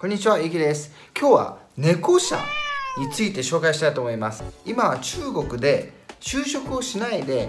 こんにちは、ゆきです。今日は猫舎について紹介したいと思います。今は中国で就職をしないで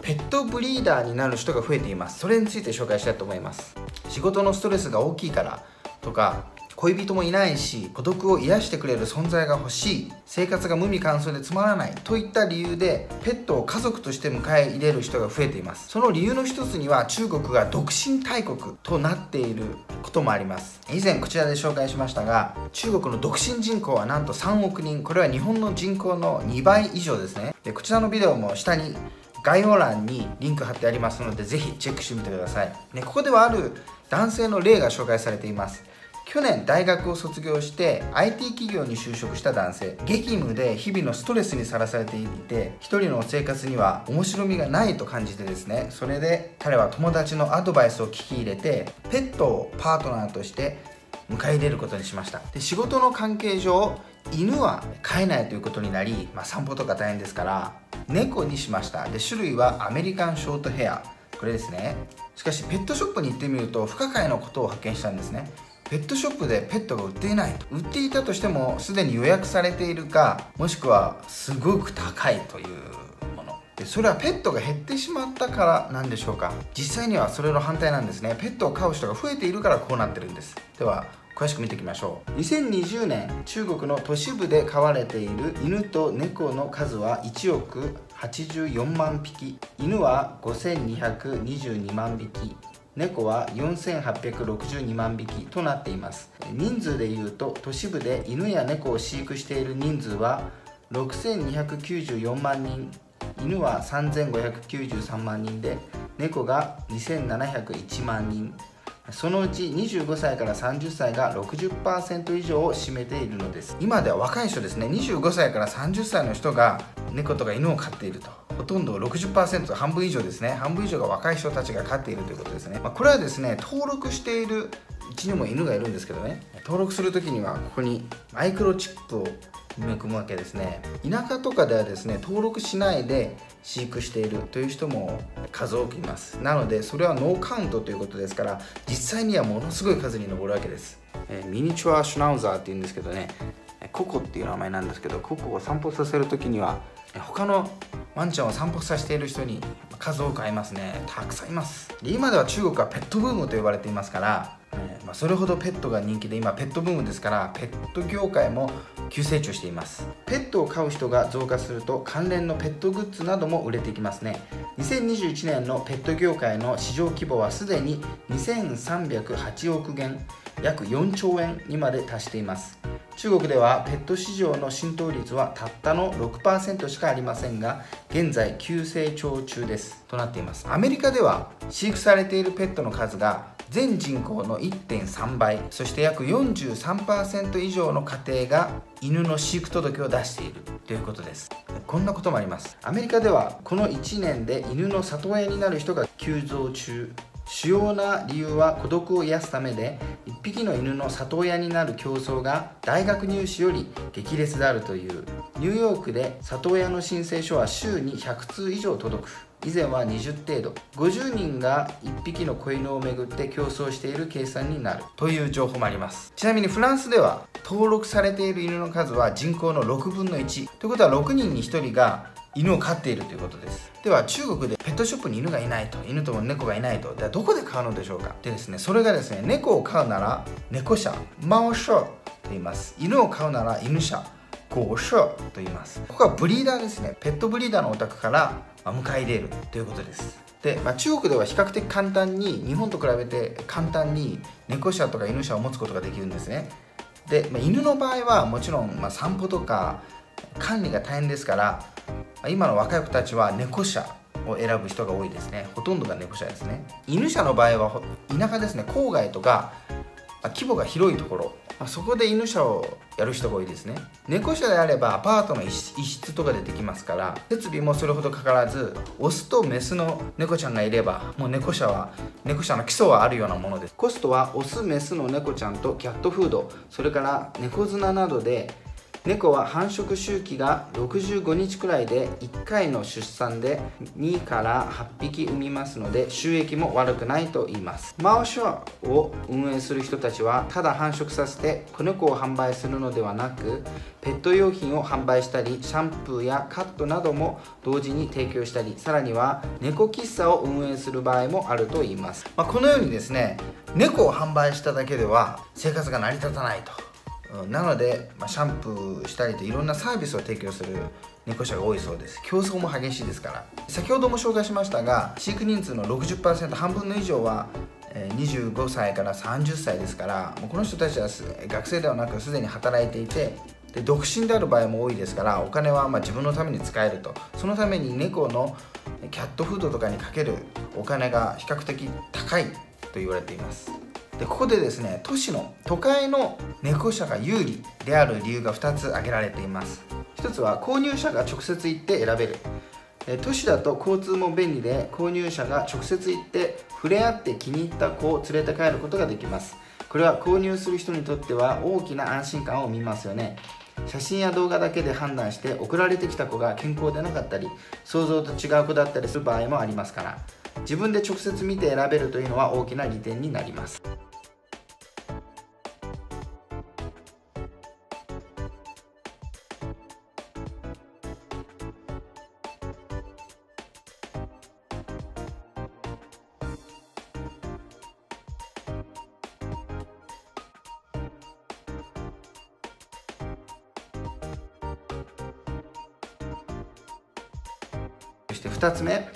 ペットブリーダーになる人が増えています。それについて紹介したいと思います。仕事のストレスが大きいからとか、恋人もいないし孤独を癒してくれる存在が欲しい生活が無味乾燥でつまらないといった理由でペットを家族として迎え入れる人が増えています。その理由の一つには中国が独身大国となっていることもあります。以前こちらで紹介しましたが中国の独身人口はなんと3億人。これは日本の人口の2倍以上ですね。でこちらのビデオも下に概要欄にリンク貼ってありますのでぜひチェックしてみてください、ね、ここではある男性の例が紹介されています。去年大学を卒業して IT 企業に就職した男性。激務で日々のストレスにさらされていて一人の生活には面白みがないと感じてですね。それで彼は友達のアドバイスを聞き入れてペットをパートナーとして迎え入れることにしました。で仕事の関係上犬は飼えないということになり、まあ、散歩とか大変ですから猫にしました。で種類はアメリカンショートヘア。これですね。しかしペットショップに行ってみると不可解なことを発見したんですね。ペットショップでペットが売っていないと。売っていたとしてもすでに予約されているかもしくはすごく高いというもの。でそれはペットが減ってしまったからなんでしょうか。実際にはそれの反対なんですね。ペットを飼う人が増えているからこうなってるんです。では詳しく見ていきましょう。2020年中国の都市部で飼われている犬と猫の数は1億84万匹。犬は5222万匹。猫は4862万匹となっています。人数でいうと都市部で犬や猫を飼育している人数は6294万人犬は3593万人で猫が2701万人。そのうち25歳から30歳が60%以上を占めているのです。今では若い人ですね。25歳から30歳の人が猫とか犬を飼っていると。ほとんど60%半分以上ですね。半分以上が若い人たちが飼っているということですね、まあ、これはですね登録しているうちにも犬がいるんですけどね。登録する時にはここにマイクロチップを埋め込むわけですね。田舎とかではですね登録しないで飼育しているという人も数多くいます。なのでそれはノーカウントということですから実際にはものすごい数に上るわけです、えー、ミニチュアシュナウザーっていうんですけどね。ココっていう名前なんですけどココを散歩させる時には他のワンちゃんを散歩させている人に数多く会いますね。たくさんいます。で今では中国はペットブームと呼ばれていますから、えーまあ、それほどペットが人気で今ペットブームですからペット業界も急成長しています。ペットを飼う人が増加すると関連のペットグッズなども売れていきますね。2021年のペット業界の市場規模はすでに2308億元約4兆円にまで達しています。中国ではペット市場の浸透率はたったの6%しかありませんが現在急成長中です。となっています。アメリカでは飼育されているペットの数が全人口の1.3倍そして約43%以上の家庭が犬の飼育届を出しているということです。こんなこともあります。アメリカではこの1年で犬の里親になる人が急増中主要な理由は孤独を癒すためで1匹の犬の里親になる競争が大学入試より激烈であるという。ニューヨークで里親の申請書は週に100通以上届く。以前は20程度。50人が1匹の子犬をめぐって競争している計算になる。という情報もあります。ちなみにフランスでは登録されている犬の数は人口の6分の1ということは6人に1人が犬を飼っているということです。では中国でペットショップに犬がいないと犬とも猫がいないとではどこで飼うのでしょうか？でですねそれがですね猫を飼うなら猫舎マオショと言います。犬を飼うなら犬舎ゴーショと言います。ここはブリーダーですね。ペットブリーダーのお宅から迎え入れるということです。で、まあ、中国では比較的簡単に日本と比べて簡単に猫舎とか犬舎を持つことができるんですね。で、まあ、犬の場合はもちろん、ま、散歩とか管理が大変ですから今の若い子たちは猫舎を選ぶ人が多いですね。ほとんどが猫舎ですね。犬舎の場合は田舎ですね。郊外とか規模が広いところ。そこで犬舎をやる人が多いですね。猫舎であればアパートの一室とかでできますから設備もそれほどかからずオスとメスの猫ちゃんがいればもう猫舎は猫舎の基礎はあるようなものです。コストはオスメスの猫ちゃんとキャットフードそれから猫砂などで猫は繁殖周期が65日くらいで1回の出産で2から8匹産みますので収益も悪くないと言います。マオショアを運営する人たちはただ繁殖させて子猫を販売するのではなくペット用品を販売したりシャンプーやカットなども同時に提供したりさらには猫喫茶を運営する場合もあると言います、まあ、このようにですね猫を販売しただけでは生活が成り立たないと。なので、まあ、シャンプーしたりといろんなサービスを提供する猫舎が多いそうです。競争も激しいですから。先ほども紹介しましたが飼育人数の60%半分の以上は25歳から30歳ですからもうこの人たちは学生ではなくすでに働いていてで独身である場合も多いですからお金はま自分のために使えると。そのために猫のキャットフードとかにかけるお金が比較的高いと言われています。でここでですね都市の都会の猫舎が有利である理由が2つ挙げられています。1つは購入者が直接行って選べる。都市だと交通も便利で購入者が直接行って触れ合って気に入った子を連れて帰ることができます。これは購入する人にとっては大きな安心感を見ますよね。写真や動画だけで判断して送られてきた子が健康でなかったり想像と違う子だったりする場合もありますから自分で直接見て選べるというのは大きな利点になります。して2つ目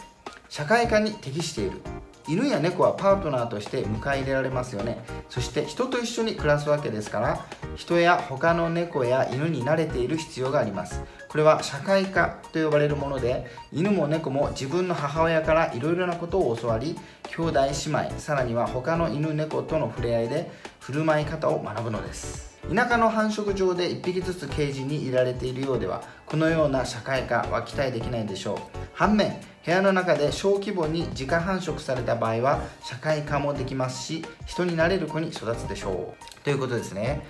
社会科に適している。犬や猫はパートナーとして迎え入れられますよね。そして人と一緒に暮らすわけですから人や他の猫や犬に慣れている必要があります。これは社会科と呼ばれるもので犬も猫も自分の母親からいろいろなことを教わり兄弟姉妹さらには他の犬猫との触れ合いで振る舞い方を学ぶのです。田舎の繁殖場で1匹ずつケージに入れられているようではこのような社会化は期待できないでしょう。反面部屋の中で小規模に自家繁殖された場合は社会化もできますし人になれる子に育つでしょう。ということですね。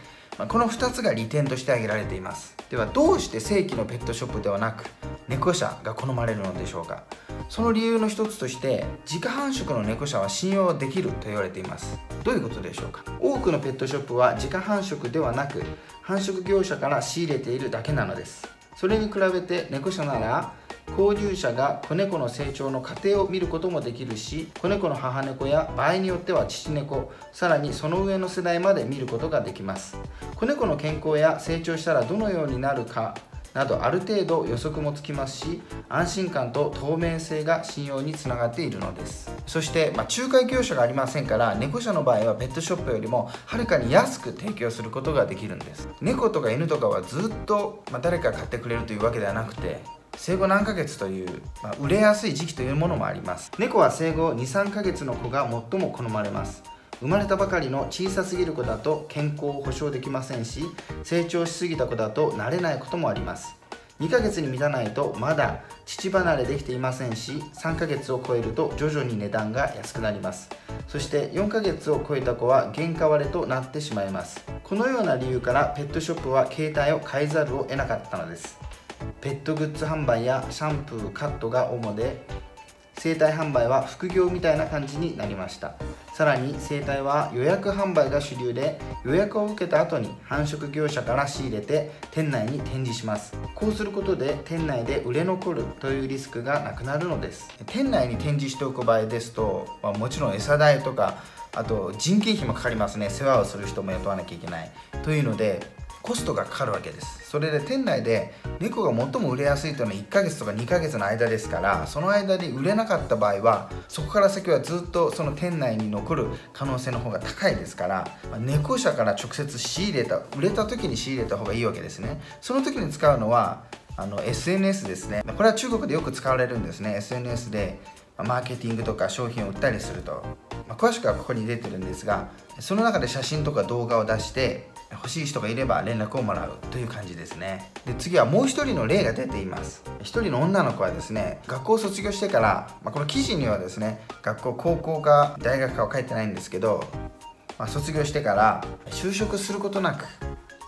この2つが利点として挙げられています。ではどうして正規のペットショップではなく猫舎が好まれるのでしょうか。その理由の一つとして自家繁殖の猫舎は信用できると言われています。どういうことでしょうか？多くのペットショップは自家繁殖ではなく繁殖業者から仕入れているだけなのです。それに比べて猫舎なら購入者が子猫の成長の過程を見ることもできるし子猫の母猫や場合によっては父猫さらにその上の世代まで見ることができます。子猫の健康や成長したらどのようになるかなどある程度予測もつきますし安心感と透明性が信用につながっているのです。そして、まあ、仲介業者がありませんから猫舎の場合はペットショップよりもはるかに安く提供することができるんです。猫とか犬とかはずっと、まあ、誰か買ってくれるというわけではなくて生後何ヶ月という、まあ、売れやすい時期というものもあります。猫は生後23ヶ月の子が最も好まれます。生まれたばかりの小さすぎる子だと健康を保証できませんし成長しすぎた子だと慣れないこともあります。2ヶ月に満たないとまだ乳離れできていませんし3ヶ月を超えると徐々に値段が安くなります。そして4ヶ月を超えた子は原価割れとなってしまいます。このような理由からペットショップは携帯を変えざるを得なかったのです。ペットグッズ販売やシャンプーカットが主で生体販売は副業みたいな感じになりました。さらに生体は予約販売が主流で予約を受けた後に繁殖業者から仕入れて店内に展示します。こうすることで店内で売れ残るというリスクがなくなるのです。店内に展示しておく場合ですと、まあ、もちろん餌代とかあと人件費もかかりますね。世話をする人も雇わなきゃいけない。というのでコストがかかるわけです。それで店内で猫が最も売れやすいというのは1ヶ月とか2ヶ月の間ですからその間に売れなかった場合はそこから先はずっとその店内に残る可能性の方が高いですからま猫舎から直接仕入れた売れた時に仕入れた方がいいわけですね。その時に使うのはあの SNS ですね。これは中国でよく使われるんですね。SNS でマーケティングとか商品を売ったりすると、まあ、詳しくはここに出てるんですがその中で写真とか動画を出して欲しい人がいれば連絡をもらうという感じですね。で次はもう一人の例が出ています。一人の女の子はですね学校を卒業してから、まあ、この記事にはですね学校高校か大学かは書いてないんですけど、まあ、卒業してから就職することなく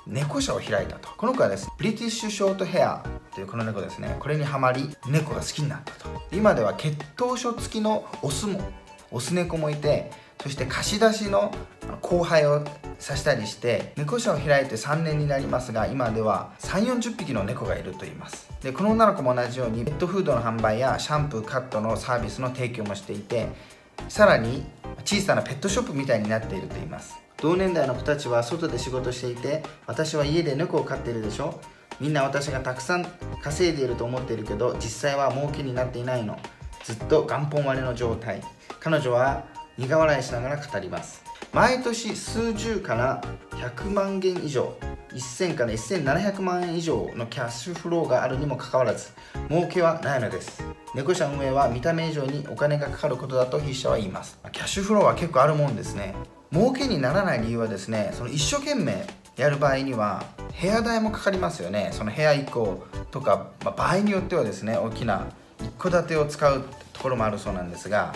猫舎を開いたと。この子はですねブリティッシュショートヘアというこの猫ですね。これにはまり猫が好きになったと。今では血統書付きのオスもオス猫もいてそして貸し出しの後輩をさせたりして猫舎を開いて3年になりますが今では3 4 0匹の猫がいると言います。でこの女の子も同じようにペットフードの販売やシャンプーカットのサービスの提供もしていてさらに小さなペットショップみたいになっていると言います。同年代の子たちは外で仕事していて私は家で猫を飼っているでしょ。みんな私がたくさん稼いでいると思っているけど実際は儲けになっていないの。ずっと元本割れの状態。彼女は苦笑いしながら語ります。毎年数十から100万元以上1000から1700万円以上のキャッシュフローがあるにもかかわらず儲けはないのです。猫舎運営は見た目以上にお金がかかることだと筆者は言います。キャッシュフローは結構あるもんですね。儲けにならない理由はですねその一生懸命やる場合には部屋代もかかりますよね。その部屋1個とか、まあ、場合によってはですね大きな一戸建てを使うところもあるそうなんですが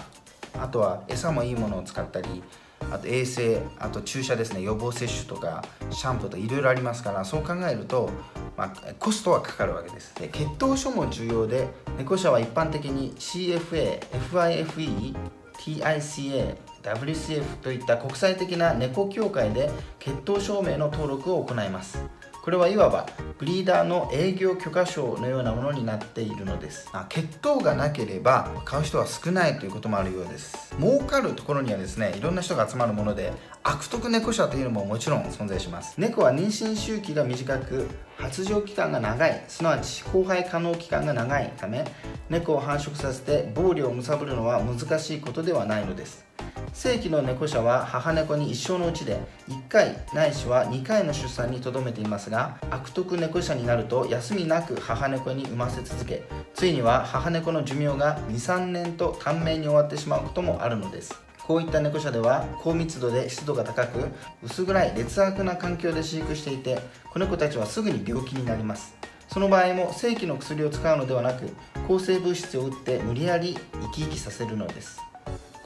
あとは餌もいいものを使ったりあと衛生あと注射ですね。予防接種とかシャンプーとかいろいろありますからそう考えると、まあ、コストはかかるわけです。で血統書も重要で猫舎は一般的に CFA、FIFE、TICA、WCF といった国際的な猫協会で血統証明の登録を行います。これはいわばブリーダーの営業許可証のようなものになっているのです。血統がなければ買う人は少ないということもあるようです。儲かるところにはですねいろんな人が集まるもので悪徳猫舎というのももちろん存在します。猫は妊娠周期が短く発情期間が長い。すなわち交配可能期間が長いため猫を繁殖させて暴利を貪るのは難しいことではないのです。正規の猫舎は母猫に一生のうちで1回ないしは2回の出産にとどめていますが悪徳猫舎になると休みなく母猫に産ませ続けついには母猫の寿命が23年と短命に終わってしまうこともあるのです。こういった猫舎では高密度で湿度が高く薄暗い劣悪な環境で飼育していて子猫たちはすぐに病気になります。その場合も正規の薬を使うのではなく抗生物質を打って無理やり生き生きさせるのです。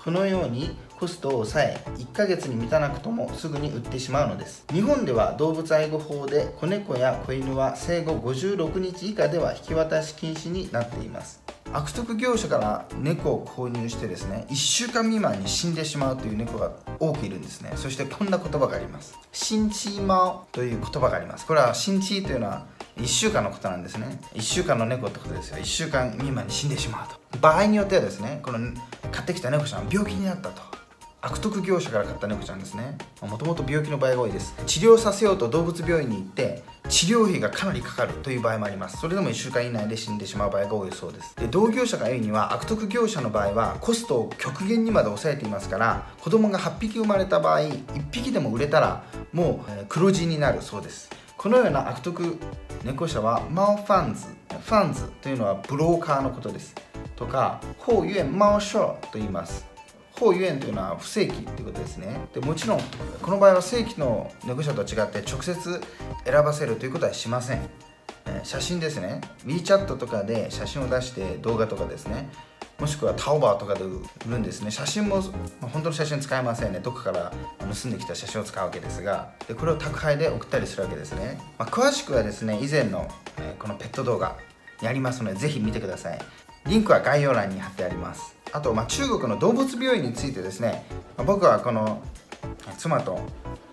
このようにコストを抑え1ヶ月に満たなくともすぐに売ってしまうのです。日本では動物愛護法で子猫や子犬は生後56日以下では引き渡し禁止になっています。悪徳業者から猫を購入してですね1週間未満に死んでしまうという猫が多くいるんですね。そしてこんな言葉があります。シンチーマオという言葉があります。これはシンチーというのは1週間のことなんですね。1週間の猫ってことですよ。1週間未満に死んでしまうと。場合によってはですねこの買ってきた猫ちゃんは病気になったと。悪徳業者から買った猫ちゃんですね。もともと病気の場合が多いです。治療させようと動物病院に行って治療費がかなりかかるという場合もあります。それでも1週間以内で死んでしまう場合が多いそうです。で同業者が言うには悪徳業者の場合はコストを極限にまで抑えていますから子供が8匹生まれた場合1匹でも売れたらもう黒字になるそうです。このような悪徳猫舎はマオファンズファンズというのはブローカーのことです。とかホウユエンマオショーと言います。法ユエンというのは不正規ということですね。でもちろんこの場合は正規の猫舎と違って直接選ばせるということはしません。写真ですね。WeChat とかで写真を出して動画とかですね。もしくはタオバーとかで売るんですね。写真も、まあ、本当の写真使えませんね。どこから盗んできた写真を使うわけですが。でこれを宅配で送ったりするわけですね、まあ、詳しくはですね以前の、えー、このペット動画やりますのでぜひ見てください。リンクは概要欄に貼ってあります。あと、まあ、中国の動物病院についてですね、ま、僕はこの妻と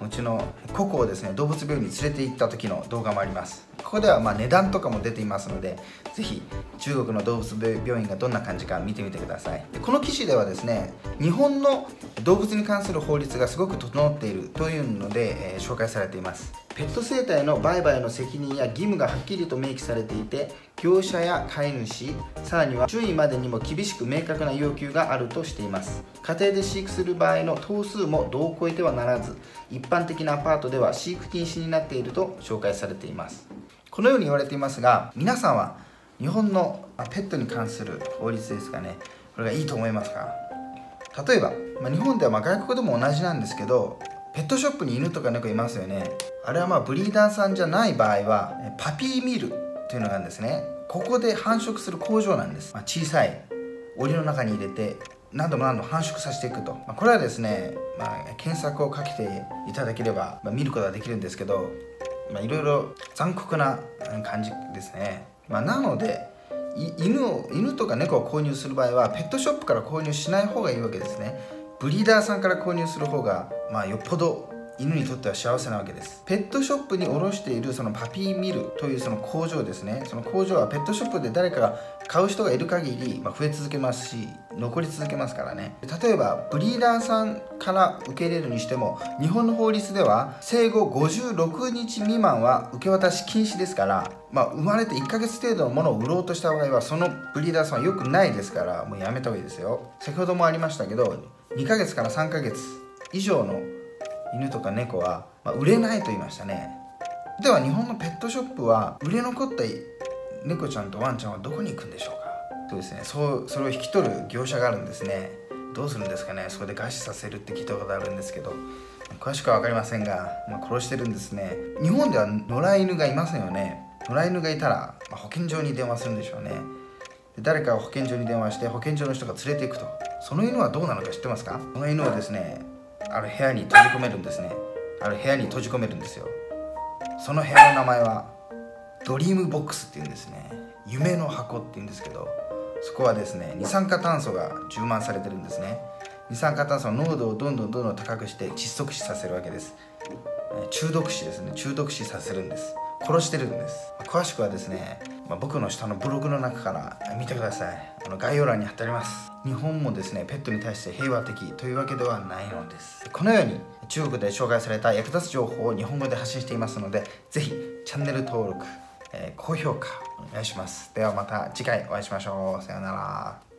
うちのココをですね動物病院に連れて行った時の動画もあります。ここではま値段とかも出ていますのでぜひ中国の動物病院がどんな感じか見てみてください。この記事ではですね日本の動物に関する法律がすごく整っているというので、えー、紹介されています。ペット生態の売買の責任や義務がはっきりと明記されていて業者や飼い主さらには注意までにも厳しく明確な要求があるとしています。家庭で飼育する場合の頭数も度を超えてはならず一般的なアパートでは飼育禁止になっていると紹介されています。このように言われていますが皆さんは日本のペットに関する法律ですかね。これがいいと思いますか？例えば、まあ、日本ではま外国でも同じなんですけどペットショップに犬とか猫いますよね。あれはまあブリーダーさんじゃない場合はパピーミルというのがあるんですね。ここで繁殖する工場なんです、まあ、小さい檻の中に入れて何度も何度も繁殖させていくと、まあ、これはですね、まあ、検索をかけていただければ、まあ、見ることができるんですけど、いろいろ残酷な感じですね、ま、なので犬を犬とか猫を購入する場合はペットショップから購入しない方がいいわけですね。ブリーダーさんから購入する方が、まあ、よっぽど犬にとっては幸せなわけです。ペットショップに卸しているそのパピーミルというその工場ですね。その工場はペットショップで誰かが買う人がいる限り、ま、増え続けますし残り続けますからね。例えばブリーダーさんから受け入れるにしても日本の法律では生後56日未満は受け渡し禁止ですからまあ、生まれて1ヶ月程度のものを売ろうとした場合はそのブリーダーさんは良くないですからもうやめた方がいいですよ。先ほどもありましたけど2ヶ月から3ヶ月以上の犬とか猫は、まあ、売れないと言いましたね。では日本のペットショップは売れ残った猫ちゃんとワンちゃんはどこに行くんでしょうか？とですねそうそれを引き取る業者があるんですね。どうするんですかね？そこで餓死させるって聞いたことあるんですけど詳しくは分かりませんが、まあ、殺してるんですね。日本では野良犬がいませんよね。野良犬がいたら、まあ、保健所に電話するんでしょうね。で誰かが保健所に電話して保健所の人が連れていくと。その犬はどうなのか知ってますか？その犬をですねある部屋に閉じ込めるんですね。ある部屋に閉じ込めるんですよ。その部屋の名前はドリームボックスっていうんですね。夢の箱っていうんですけどそこはですね二酸化炭素が充満されてるんですね。二酸化炭素の濃度をどんどんどんどん高くして窒息死させるわけです。中毒死ですね。中毒死させるんです。殺してるんです。詳しくはですね、まあ、僕の下のブログの中から見てください。あの概要欄に貼ってあります。日本もですねペットに対して平和的というわけではないのです。このように中国で紹介された役立つ情報を日本語で発信していますので是非チャンネル登録、えー、高評価お願いします。ではまた次回お会いしましょう。さようなら。